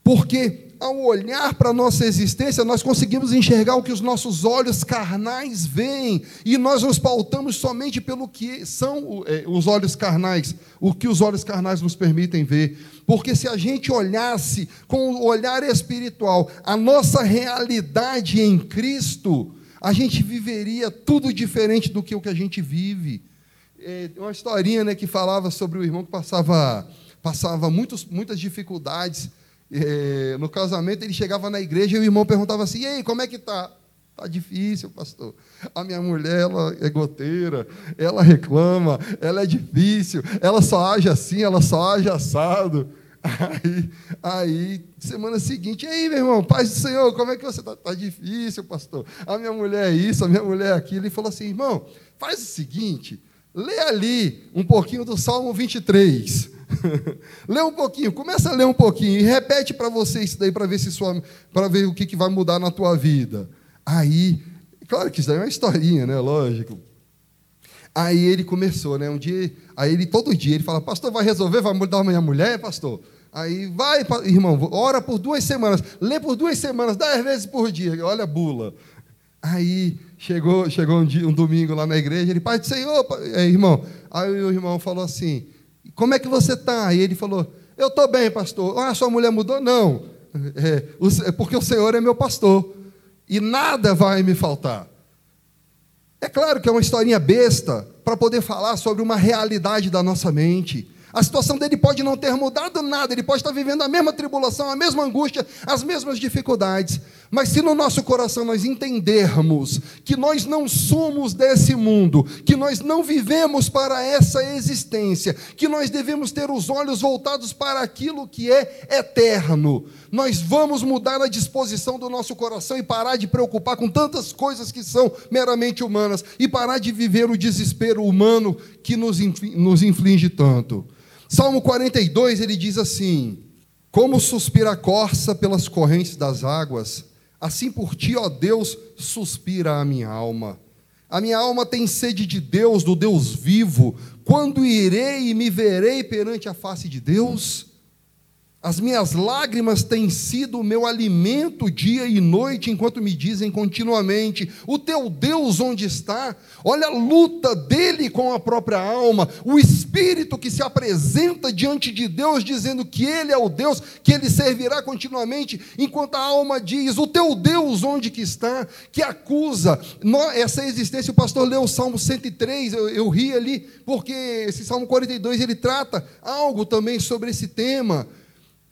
Porque ao olhar para a nossa existência, nós conseguimos enxergar o que os nossos olhos carnais veem, e nós nos pautamos somente pelo que são é, os olhos carnais, o que os olhos carnais nos permitem ver. Porque se a gente olhasse com o olhar espiritual a nossa realidade em Cristo, a gente viveria tudo diferente do que o que a gente vive. É uma historinha né, que falava sobre o irmão que passava, passava muitos, muitas dificuldades é, no casamento, ele chegava na igreja e o irmão perguntava assim: e aí, como é que tá? Tá difícil, pastor. A minha mulher, ela é goteira, ela reclama, ela é difícil, ela só age assim, ela só age assado. Aí, aí, semana seguinte, e aí, meu irmão, paz do Senhor, como é que você está? Está difícil, pastor. A minha mulher é isso, a minha mulher é aquilo. Ele falou assim, irmão, faz o seguinte, lê ali um pouquinho do Salmo 23. Lê um pouquinho, começa a ler um pouquinho e repete para você isso daí para ver se sua, para ver o que, que vai mudar na tua vida. Aí, claro que isso daí é uma historinha, né? Lógico. Aí ele começou, né? Um dia, aí ele todo dia ele fala: "Pastor, vai resolver, vai mudar a minha mulher, pastor?" Aí vai, irmão, ora por duas semanas, lê por duas semanas, dez vezes por dia. Olha a bula. Aí chegou, chegou um, dia, um domingo lá na igreja, ele, Pai do Senhor, é, irmão. Aí o irmão falou assim: como é que você está? E ele falou: Eu estou bem, pastor. Ah, sua mulher mudou? Não. É, é, porque o Senhor é meu pastor. E nada vai me faltar. É claro que é uma historinha besta para poder falar sobre uma realidade da nossa mente. A situação dele pode não ter mudado nada, ele pode estar vivendo a mesma tribulação, a mesma angústia, as mesmas dificuldades. Mas se no nosso coração nós entendermos que nós não somos desse mundo, que nós não vivemos para essa existência, que nós devemos ter os olhos voltados para aquilo que é eterno, nós vamos mudar a disposição do nosso coração e parar de preocupar com tantas coisas que são meramente humanas e parar de viver o desespero humano que nos inflige tanto. Salmo 42, ele diz assim: Como suspira a corça pelas correntes das águas, assim por ti, ó Deus, suspira a minha alma. A minha alma tem sede de Deus, do Deus vivo. Quando irei e me verei perante a face de Deus? As minhas lágrimas têm sido o meu alimento dia e noite, enquanto me dizem continuamente: O teu Deus onde está? Olha a luta dele com a própria alma, o espírito que se apresenta diante de Deus, dizendo que ele é o Deus, que ele servirá continuamente, enquanto a alma diz: O teu Deus onde que está? Que acusa essa existência. O pastor leu o Salmo 103, eu, eu ri ali, porque esse Salmo 42 ele trata algo também sobre esse tema.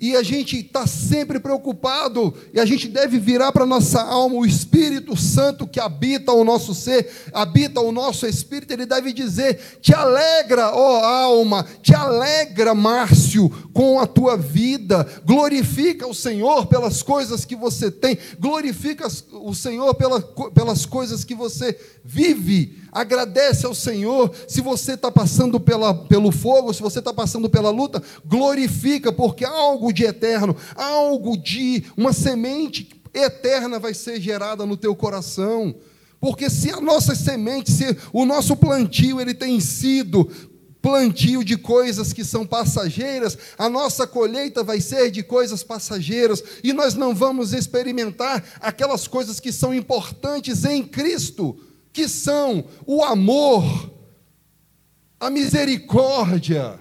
E a gente está sempre preocupado, e a gente deve virar para a nossa alma o Espírito Santo que habita o nosso ser, habita o nosso espírito, ele deve dizer: Te alegra, ó alma, te alegra, Márcio, com a tua vida, glorifica o Senhor pelas coisas que você tem, glorifica o Senhor pela, pelas coisas que você vive. Agradece ao Senhor. Se você está passando pela, pelo fogo, se você está passando pela luta, glorifica, porque algo de eterno, algo de uma semente eterna vai ser gerada no teu coração. Porque se a nossa semente, se o nosso plantio, ele tem sido plantio de coisas que são passageiras, a nossa colheita vai ser de coisas passageiras, e nós não vamos experimentar aquelas coisas que são importantes em Cristo que são o amor, a misericórdia.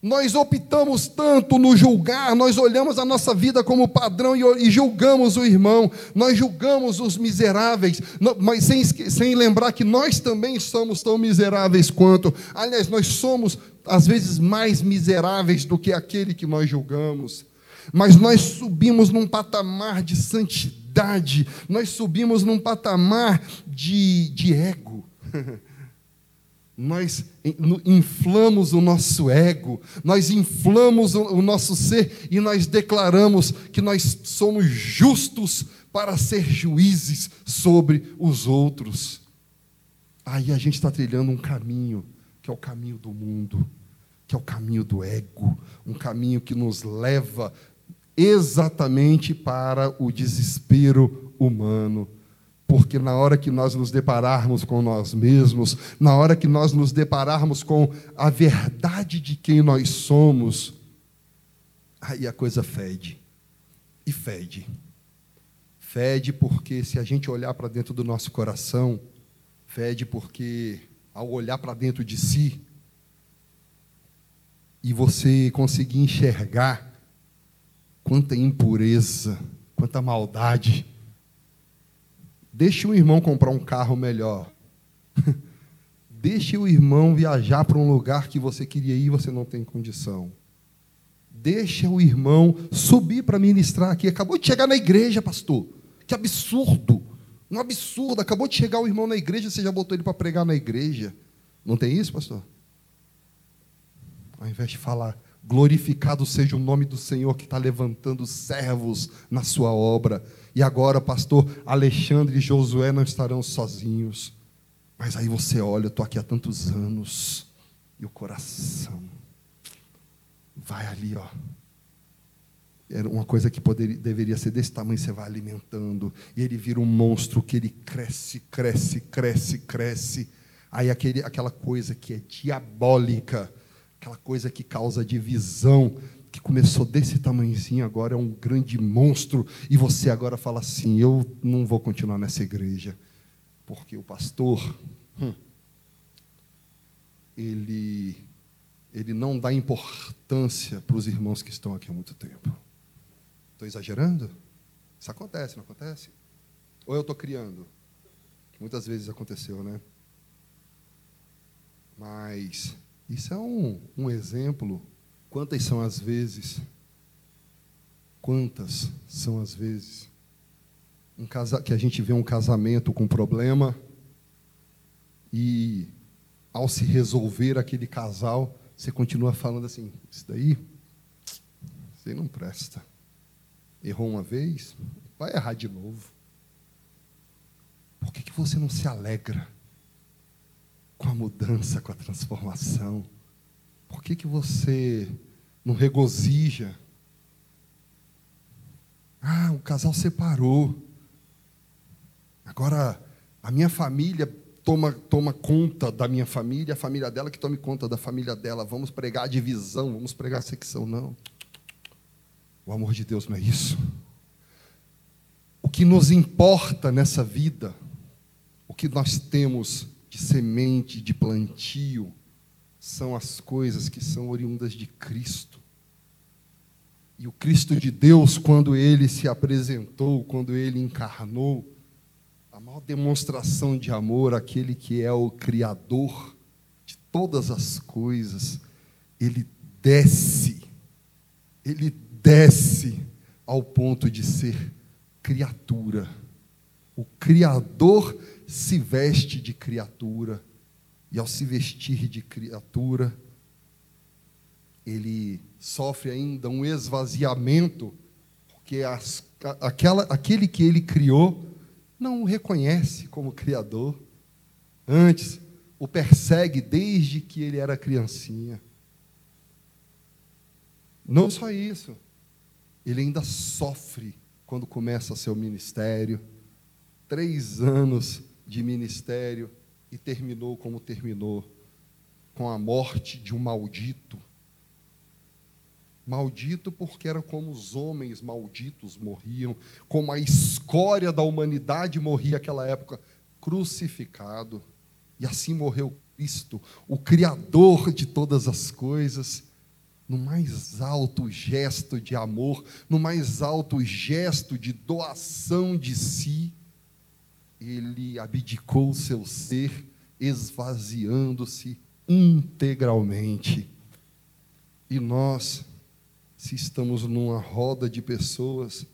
Nós optamos tanto no julgar, nós olhamos a nossa vida como padrão e, julgamos o irmão, nós julgamos os miseráveis, mas sem, sem lembrar que nós também somos tão miseráveis quanto. Aliás, nós somos, às vezes, mais miseráveis do que aquele que nós julgamos. Mas nós subimos num patamar de santidade vaidade, nós subimos num patamar de, de ego. nós inflamos o nosso ego, nós inflamos o nosso ser e nós declaramos que nós somos justos para ser juízes sobre os outros. Aí a gente está trilhando um caminho, que é o caminho do mundo, que é o caminho do ego, um caminho que nos leva exatamente para o desespero humano. Porque na hora que nós nos depararmos com nós mesmos, na hora que nós nos depararmos com a verdade de quem nós somos, aí a coisa fede. E fede. Fede porque se a gente olhar para dentro do nosso coração, fede porque ao olhar para dentro de si e você conseguir enxergar quanta impureza, quanta maldade. Deixe o irmão comprar um carro melhor. Deixe o irmão viajar para um lugar que você queria ir e você não tem condição. Deixa o irmão subir para ministrar aqui. Acabou de chegar na igreja, pastor. Que absurdo. Um absurdo. Acabou de chegar o irmão na igreja, você já botou ele para pregar na igreja. Não tem isso, pastor? Ao invés de falar, Glorificado seja o nome do Senhor que está levantando servos na sua obra. E agora, pastor Alexandre e Josué não estarão sozinhos. Mas aí você olha, eu estou aqui há tantos anos. E o coração vai ali, ó. Era uma coisa que poderia, deveria ser desse tamanho, você vai alimentando. E ele vira um monstro que ele cresce, cresce, cresce, cresce. Aí aquele, aquela coisa que é diabólica aquela coisa que causa divisão, que começou desse tamanhozinho, agora é um grande monstro, e você agora fala assim: eu não vou continuar nessa igreja, porque o pastor, hum, ele, ele não dá importância para os irmãos que estão aqui há muito tempo. Estou exagerando? Isso acontece, não acontece? Ou eu estou criando? Muitas vezes aconteceu, né? Mas isso é um, um exemplo. Quantas são as vezes? Quantas são as vezes um casa, que a gente vê um casamento com problema e, ao se resolver aquele casal, você continua falando assim: Isso daí, você não presta. Errou uma vez, vai errar de novo. Por que, que você não se alegra? Com a mudança, com a transformação? Por que, que você não regozija o casal separou. Agora, a minha família toma, toma conta da minha família, a família dela que tome conta da família dela. Vamos pregar a divisão, vamos pregar a secção. Não. O amor de Deus não é isso. O que nos importa nessa vida, o que nós temos de semente, de plantio, são as coisas que são oriundas de Cristo. E o Cristo de Deus, quando ele se apresentou, quando ele encarnou, a maior demonstração de amor, aquele que é o Criador de todas as coisas, ele desce, ele desce ao ponto de ser criatura. O Criador se veste de criatura, e ao se vestir de criatura, ele sofre ainda um esvaziamento, porque as, aquela, aquele que ele criou não o reconhece como Criador. Antes, o persegue desde que ele era criancinha. Não só isso, ele ainda sofre quando começa seu ministério. Três anos de ministério e terminou como terminou com a morte de um maldito. Maldito porque era como os homens malditos morriam, como a escória da humanidade morria naquela época, crucificado. E assim morreu Cristo, o Criador de todas as coisas, no mais alto gesto de amor, no mais alto gesto de doação de si, ele abdicou o seu ser, esvaziando-se integralmente. E nós, se estamos numa roda de pessoas,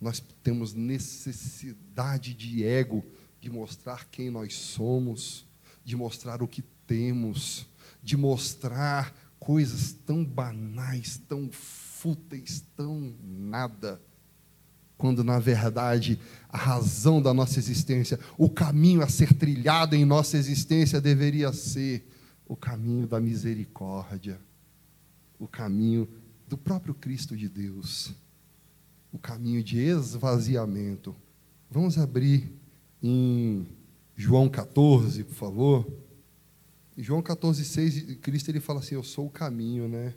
nós temos necessidade de ego, de mostrar quem nós somos, de mostrar o que temos, de mostrar coisas tão banais, tão fúteis, tão nada, quando na verdade a razão da nossa existência, o caminho a ser trilhado em nossa existência deveria ser o caminho da misericórdia, o caminho do próprio Cristo de Deus, o caminho de esvaziamento. Vamos abrir em João 14, por favor. Em João 14, 6, Cristo ele fala assim: Eu sou o caminho, né?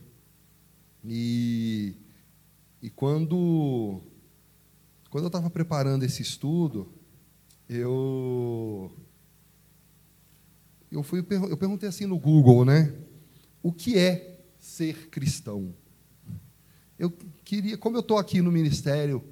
E, e quando, quando eu estava preparando esse estudo, eu, eu, fui, eu perguntei assim no Google, né? O que é ser cristão? Eu queria, como eu estou aqui no ministério,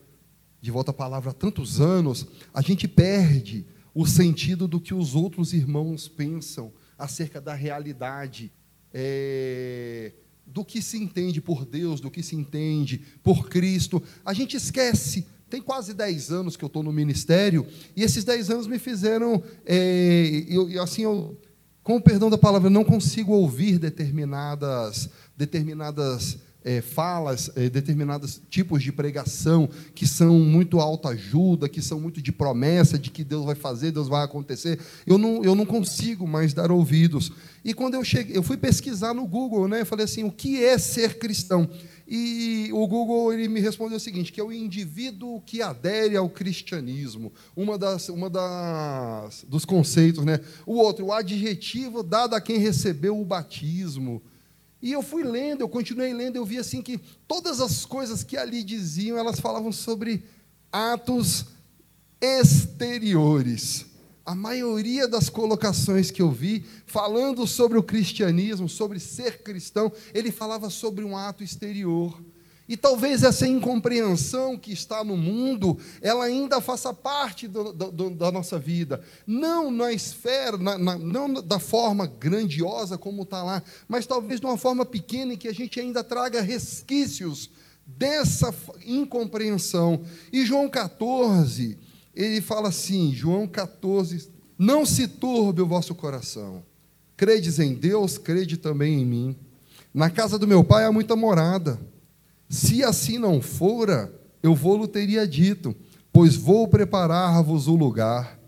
de volta à palavra há tantos anos, a gente perde o sentido do que os outros irmãos pensam acerca da realidade, é, do que se entende por Deus, do que se entende por Cristo. A gente esquece. Tem quase 10 anos que eu estou no ministério, e esses 10 anos me fizeram. É, eu, assim, eu, com o perdão da palavra, não consigo ouvir determinadas, determinadas é, falas, é, determinados tipos de pregação que são muito autoajuda, que são muito de promessa de que Deus vai fazer, Deus vai acontecer. Eu não, eu não consigo mais dar ouvidos. E quando eu cheguei, eu fui pesquisar no Google, né? Eu falei assim, o que é ser cristão? E o Google ele me respondeu o seguinte, que é o indivíduo que adere ao cristianismo. Uma das, uma das dos conceitos, né? O outro, o adjetivo dado a quem recebeu o batismo. E eu fui lendo, eu continuei lendo, eu vi assim que todas as coisas que ali diziam, elas falavam sobre atos exteriores. A maioria das colocações que eu vi, falando sobre o cristianismo, sobre ser cristão, ele falava sobre um ato exterior. E talvez essa incompreensão que está no mundo, ela ainda faça parte do, do, da nossa vida. Não na esfera, na, na, não da forma grandiosa como está lá, mas talvez de uma forma pequena em que a gente ainda traga resquícios dessa incompreensão. E João 14, ele fala assim: João 14, não se turbe o vosso coração. Credes em Deus, crede também em mim. Na casa do meu pai há muita morada. Se assim não fora, eu vou-lhe teria dito, pois vou preparar-vos o lugar.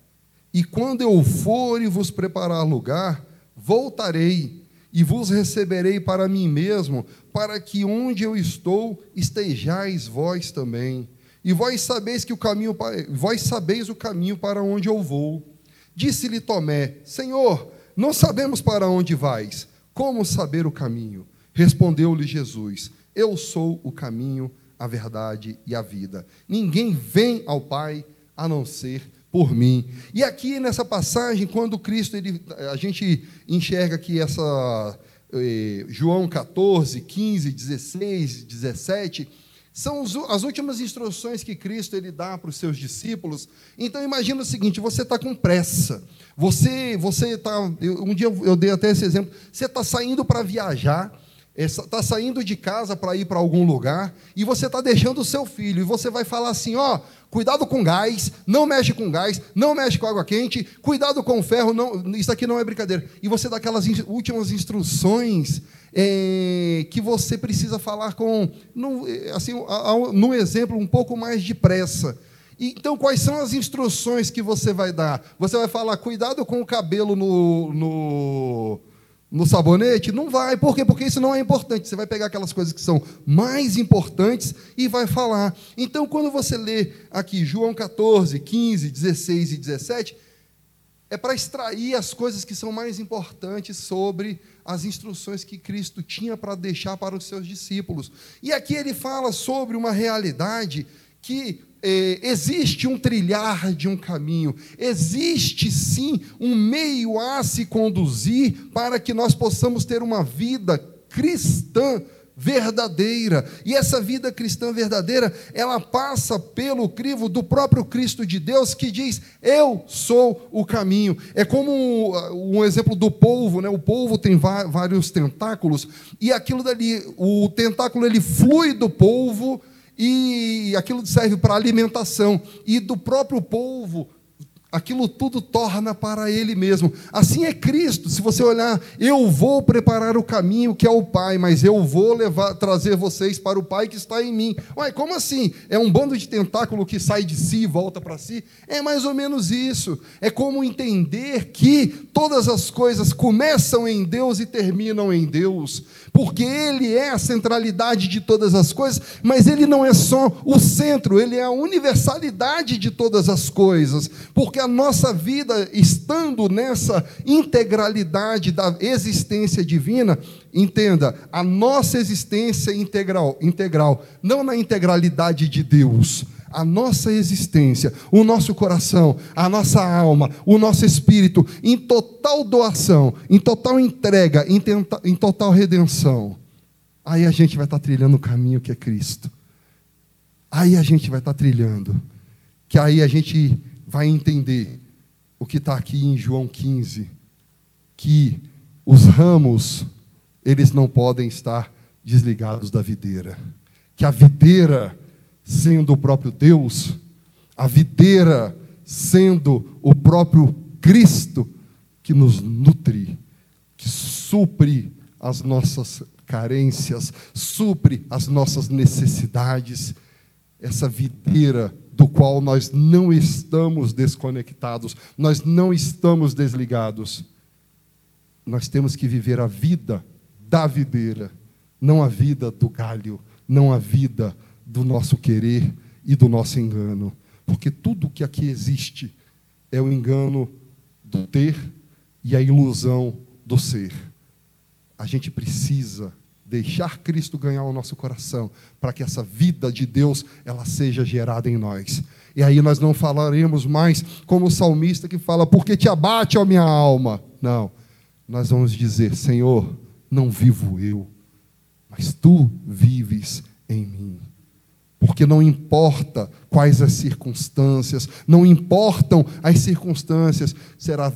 E quando eu for e vos preparar lugar, voltarei e vos receberei para mim mesmo, para que onde eu estou estejais vós também. E vós sabeis que o caminho vós sabeis o caminho para onde eu vou. Disse-lhe Tomé: Senhor, não sabemos para onde vais. Como saber o caminho? Respondeu-lhe Jesus: Eu sou o caminho, a verdade e a vida. Ninguém vem ao Pai a não ser por mim. E aqui nessa passagem, quando Cristo, ele, a gente enxerga que essa eh, João 14, 15, 16, 17, são as últimas instruções que Cristo ele dá para os seus discípulos. Então imagina o seguinte: você está com pressa. Você, você está. Um dia eu dei até esse exemplo. Você está saindo para viajar está saindo de casa para ir para algum lugar e você está deixando o seu filho e você vai falar assim: ó, cuidado com gás, não mexe com gás, não mexe com água quente, cuidado com ferro, não, isso aqui não é brincadeira. E você dá aquelas últimas instruções é, que você precisa falar com, no, assim, no exemplo, um pouco mais depressa. Então, quais são as instruções que você vai dar? Você vai falar: cuidado com o cabelo no, no no sabonete? Não vai. Por quê? Porque isso não é importante. Você vai pegar aquelas coisas que são mais importantes e vai falar. Então, quando você lê aqui João 14, 15, 16 e 17, é para extrair as coisas que são mais importantes sobre as instruções que Cristo tinha para deixar para os seus discípulos. E aqui ele fala sobre uma realidade que é, existe um trilhar de um caminho, existe sim um meio a se conduzir para que nós possamos ter uma vida cristã verdadeira. E essa vida cristã verdadeira, ela passa pelo crivo do próprio Cristo de Deus que diz: "Eu sou o caminho". É como um, um exemplo do polvo, né? O polvo tem vários tentáculos e aquilo dali, o tentáculo ele flui do polvo e aquilo serve para alimentação, e do próprio povo aquilo tudo torna para Ele mesmo. Assim é Cristo. Se você olhar, eu vou preparar o caminho que é o Pai, mas eu vou levar, trazer vocês para o Pai que está em mim. Ué, como assim? É um bando de tentáculo que sai de si e volta para si? É mais ou menos isso. É como entender que todas as coisas começam em Deus e terminam em Deus, porque Ele é a centralidade de todas as coisas, mas Ele não é só o centro, Ele é a universalidade de todas as coisas, porque a nossa vida, estando nessa integralidade da existência divina, entenda, a nossa existência integral, integral, não na integralidade de Deus, a nossa existência, o nosso coração, a nossa alma, o nosso espírito, em total doação, em total entrega, em, tenta, em total redenção. Aí a gente vai estar trilhando o caminho que é Cristo. Aí a gente vai estar trilhando. Que aí a gente vai entender o que está aqui em João 15, que os ramos, eles não podem estar desligados da videira. Que a videira, sendo o próprio Deus, a videira sendo o próprio Cristo, que nos nutre, que supre as nossas carências, supre as nossas necessidades. Essa videira do qual nós não estamos desconectados, nós não estamos desligados. Nós temos que viver a vida da videira, não a vida do galho, não a vida do nosso querer e do nosso engano. Porque tudo que aqui existe é o engano do ter e a ilusão do ser. A gente precisa deixar Cristo ganhar o nosso coração, para que essa vida de Deus ela seja gerada em nós. E aí nós não falaremos mais como o salmista que fala: "Porque te abate, a minha alma". Não. Nós vamos dizer: "Senhor, não vivo eu, mas tu vives em mim". Porque não importa quais as circunstâncias, não importam as circunstâncias, será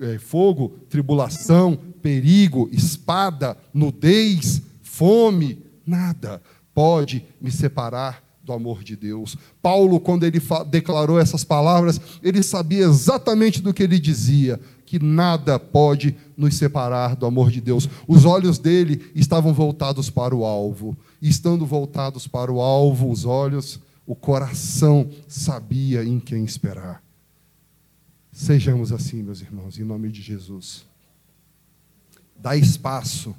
é, fogo, tribulação, perigo, espada, nudez, fome, nada pode me separar do amor de Deus. Paulo, quando ele declarou essas palavras, ele sabia exatamente do que ele dizia, que nada pode nos separar do amor de Deus. Os olhos dele estavam voltados para o alvo. E estando voltados para o alvo, os olhos, o coração sabia em quem esperar. Sejamos assim, meus irmãos, em nome de Jesus. Dá espaço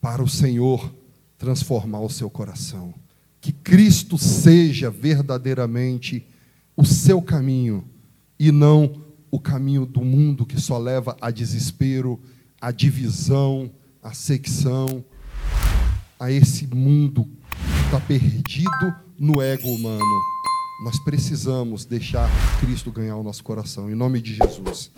para o Senhor transformar o seu coração. Que Cristo seja verdadeiramente o seu caminho e não o caminho do mundo que só leva a desespero, a divisão, a secção, a esse mundo que está perdido no ego humano. Nós precisamos deixar Cristo ganhar o nosso coração. Em nome de Jesus.